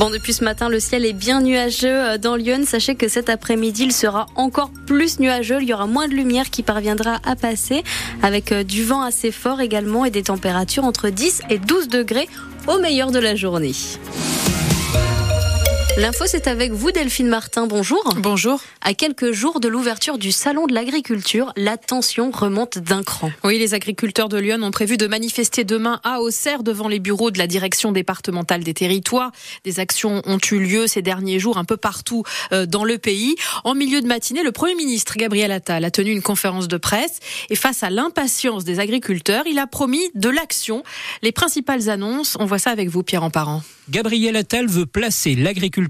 Bon, depuis ce matin, le ciel est bien nuageux euh, dans Lyon. Sachez que cet après-midi, il sera encore plus nuageux. Il y aura moins de lumière qui parviendra à passer avec euh, du vent assez fort également et des températures entre 10 et 12 degrés au meilleur de la journée. L'info, c'est avec vous, Delphine Martin. Bonjour. Bonjour. À quelques jours de l'ouverture du Salon de l'agriculture, la tension remonte d'un cran. Oui, les agriculteurs de Lyon ont prévu de manifester demain à Auxerre devant les bureaux de la direction départementale des territoires. Des actions ont eu lieu ces derniers jours un peu partout euh, dans le pays. En milieu de matinée, le Premier ministre Gabriel Attal a tenu une conférence de presse et face à l'impatience des agriculteurs, il a promis de l'action. Les principales annonces, on voit ça avec vous, Pierre Emparent. Gabriel Attal veut placer l'agriculture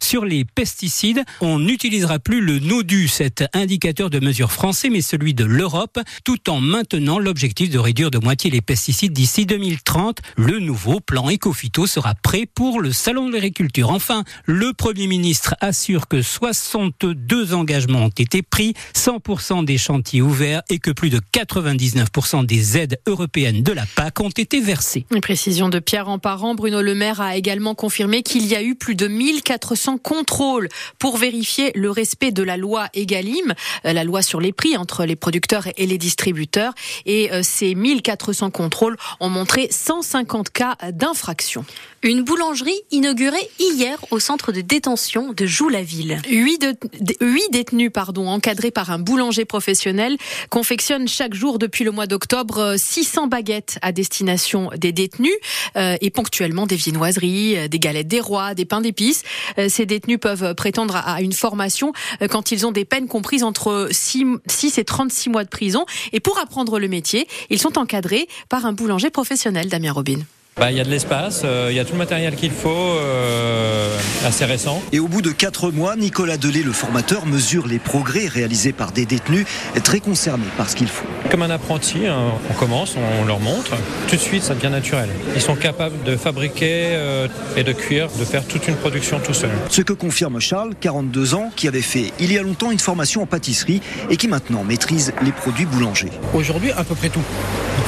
Sur les pesticides, on n'utilisera plus le NODU, cet indicateur de mesure français, mais celui de l'Europe, tout en maintenant l'objectif de réduire de moitié les pesticides d'ici 2030. Le nouveau plan Ecofito sera prêt pour le Salon de l'agriculture. Enfin, le Premier ministre assure que 62 engagements ont été pris, 100% des chantiers ouverts et que plus de 99% des aides européennes de la PAC ont été versées. Une précision de Pierre Emparent, Bruno Le Maire a également confirmé qu'il y a eu plus de 1400 contrôles pour vérifier le respect de la loi Egalim, euh, la loi sur les prix entre les producteurs et les distributeurs. Et euh, ces 1400 contrôles ont montré 150 cas d'infraction. Une boulangerie inaugurée hier au centre de détention de Joux-la-Ville. Huit, de, huit détenus pardon, encadrés par un boulanger professionnel confectionnent chaque jour depuis le mois d'octobre 600 baguettes à destination des détenus euh, et ponctuellement des viennoiseries, des galettes des rois, des pains d'épices. Euh, ces détenus peuvent prétendre à une formation euh, quand ils ont des peines comprises entre 6, 6 et 36 mois de prison. Et pour apprendre le métier, ils sont encadrés par un boulanger professionnel, Damien Robin. Bah, il y a de l'espace, euh, il y a tout le matériel qu'il faut, euh, assez récent. Et au bout de quatre mois, Nicolas Delay, le formateur, mesure les progrès réalisés par des détenus très concernés par ce qu'il faut. Comme un apprenti, hein, on commence, on leur montre, tout de suite ça devient naturel. Ils sont capables de fabriquer euh, et de cuire, de faire toute une production tout seul. Ce que confirme Charles, 42 ans, qui avait fait il y a longtemps une formation en pâtisserie et qui maintenant maîtrise les produits boulangers. Aujourd'hui, à peu près tout.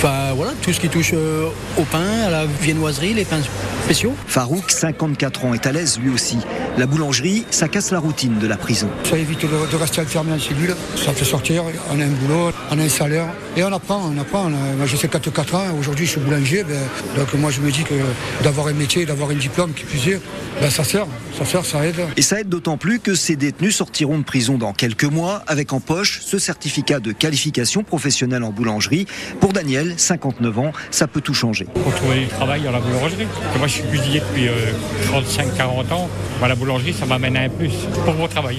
Enfin voilà, tout ce qui touche au pain, à la viennoiserie, les pains spéciaux. Farouk, 54 ans, est à l'aise lui aussi. La boulangerie, ça casse la routine de la prison. Ça évite de, de rester enfermé en cellule. Ça fait sortir, on a un boulot, on a un salaire. Et on apprend, on apprend. Moi j'ai 4 ans, aujourd'hui je suis boulanger. Ben, donc moi je me dis que d'avoir un métier, d'avoir un diplôme qui puisse dire, ben, ça sert, ça sert, ça aide. Et ça aide d'autant plus que ces détenus sortiront de prison dans quelques mois avec en poche ce certificat de qualification professionnelle en boulangerie. Pour Daniel, 59 ans, ça peut tout changer. Pour trouver du travail dans la boulangerie. Moi je suis cuisinier depuis euh, 35-40 ans. Moi, la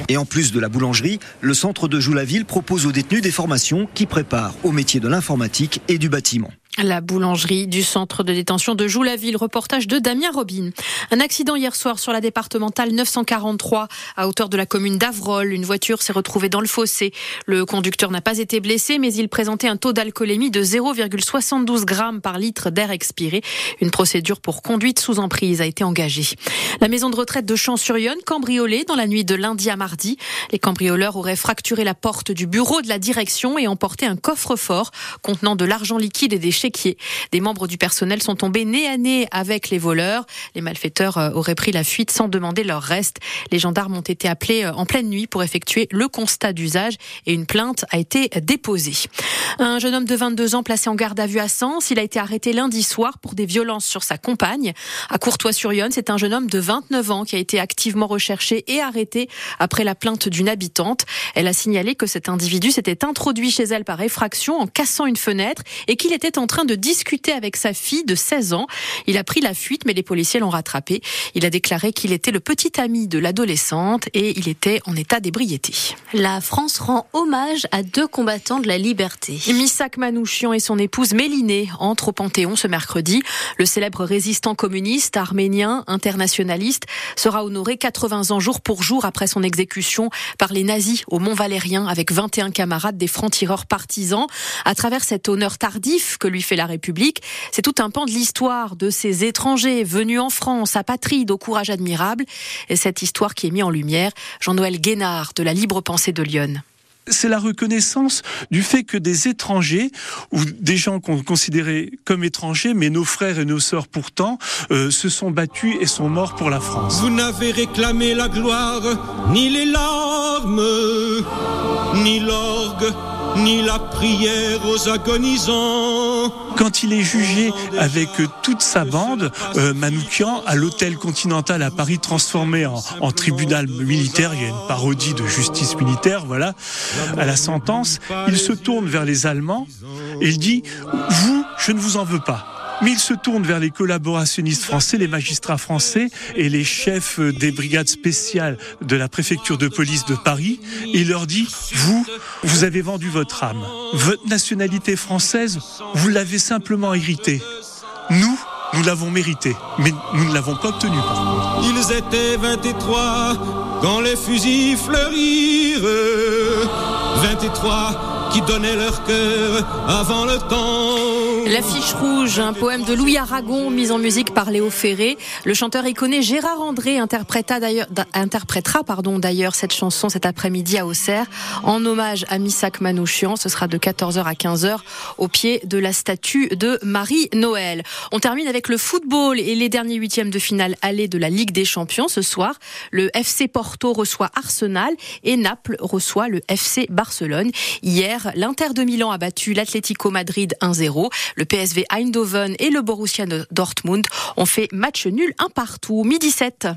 Et en plus de la boulangerie, le centre de Joux-la-Ville propose aux détenus des formations qui préparent au métier de l'informatique et du bâtiment. La boulangerie du centre de détention de Joux-la-Ville, reportage de Damien Robin. Un accident hier soir sur la départementale 943 à hauteur de la commune d'Avrol. Une voiture s'est retrouvée dans le fossé. Le conducteur n'a pas été blessé, mais il présentait un taux d'alcoolémie de 0,72 grammes par litre d'air expiré. Une procédure pour conduite sous emprise a été engagée. La maison de retraite de Champs-sur-Yonne, cambriolée dans la nuit de lundi à mardi. Les cambrioleurs auraient fracturé la porte du bureau de la direction et emporté un coffre-fort contenant de l'argent liquide et des Des membres du personnel sont tombés nez à nez avec les voleurs. Les malfaiteurs euh, auraient pris la fuite sans demander leur reste. Les gendarmes ont été appelés euh, en pleine nuit pour effectuer le constat d'usage et une plainte a été déposée. Un jeune homme de 22 ans placé en garde à vue à Sens, il a été arrêté lundi soir pour des violences sur sa compagne. À Courtois-sur-Yonne, c'est un jeune homme de 29 ans qui a été activement recherché et arrêté après la plainte d'une habitante. Elle a signalé que cet individu s'était introduit chez elle par effraction en cassant une fenêtre et qu'il était en train de discuter avec sa fille de 16 ans. Il a pris la fuite, mais les policiers l'ont rattrapé. Il a déclaré qu'il était le petit ami de l'adolescente et il était en état d'ébriété. La France rend hommage à deux combattants de la liberté. Missak Manouchian et son épouse Mélinée entrent au Panthéon ce mercredi. Le célèbre résistant communiste, arménien, internationaliste, sera honoré 80 ans jour pour jour après son exécution par les nazis au Mont Valérien avec 21 camarades des francs-tireurs partisans. À travers cet honneur tardif que lui fait la République, c'est tout un pan de l'histoire de ces étrangers venus en France, apatrides au courage admirable. Et cette histoire qui est mise en lumière, Jean-Noël Guénard de la Libre Pensée de Lyon c'est la reconnaissance du fait que des étrangers ou des gens qu'on considérait comme étrangers, mais nos frères et nos sœurs pourtant, euh, se sont battus et sont morts pour la France. Vous n'avez réclamé la gloire, ni les larmes, ni l'orgue ni la prière aux agonisants. Quand il est jugé avec toute sa bande, euh, Manoukian, à l'hôtel Continental à Paris, transformé en, en, tribunal militaire, il y a une parodie de justice militaire, voilà, à la sentence, il se tourne vers les Allemands et il dit, vous, je ne vous en veux pas mais il se tourne vers les collaborationnistes français, les magistrats français et les chefs des brigades spéciales de la préfecture de police de Paris et leur dit, vous, vous avez vendu votre âme. Votre nationalité française, vous l'avez simplement héritée. Nous, nous l'avons mérité, mais nous ne l'avons pas obtenu Ils étaient 23 quand les fusils fleurirent. 23 qui donnaient leur cœur avant le temps. L'affiche rouge, un poème de Louis Aragon mis en musique par Léo Ferré. Le chanteur iconé Gérard André interprétera d'ailleurs cette chanson cet après-midi à Auxerre en hommage à Missak Manouchian. Ce sera de 14h à 15h au pied de la statue de Marie-Noël. On termine avec le football et les derniers huitièmes de finale aller de la Ligue des Champions. Ce soir, le FC Porto reçoit Arsenal et Naples reçoit le FC Barcelone. Hier, l'Inter de Milan a battu l'Atlético Madrid 1-0. Le PSV Eindhoven et le Borussia Dortmund ont fait match nul un partout. Midi 7.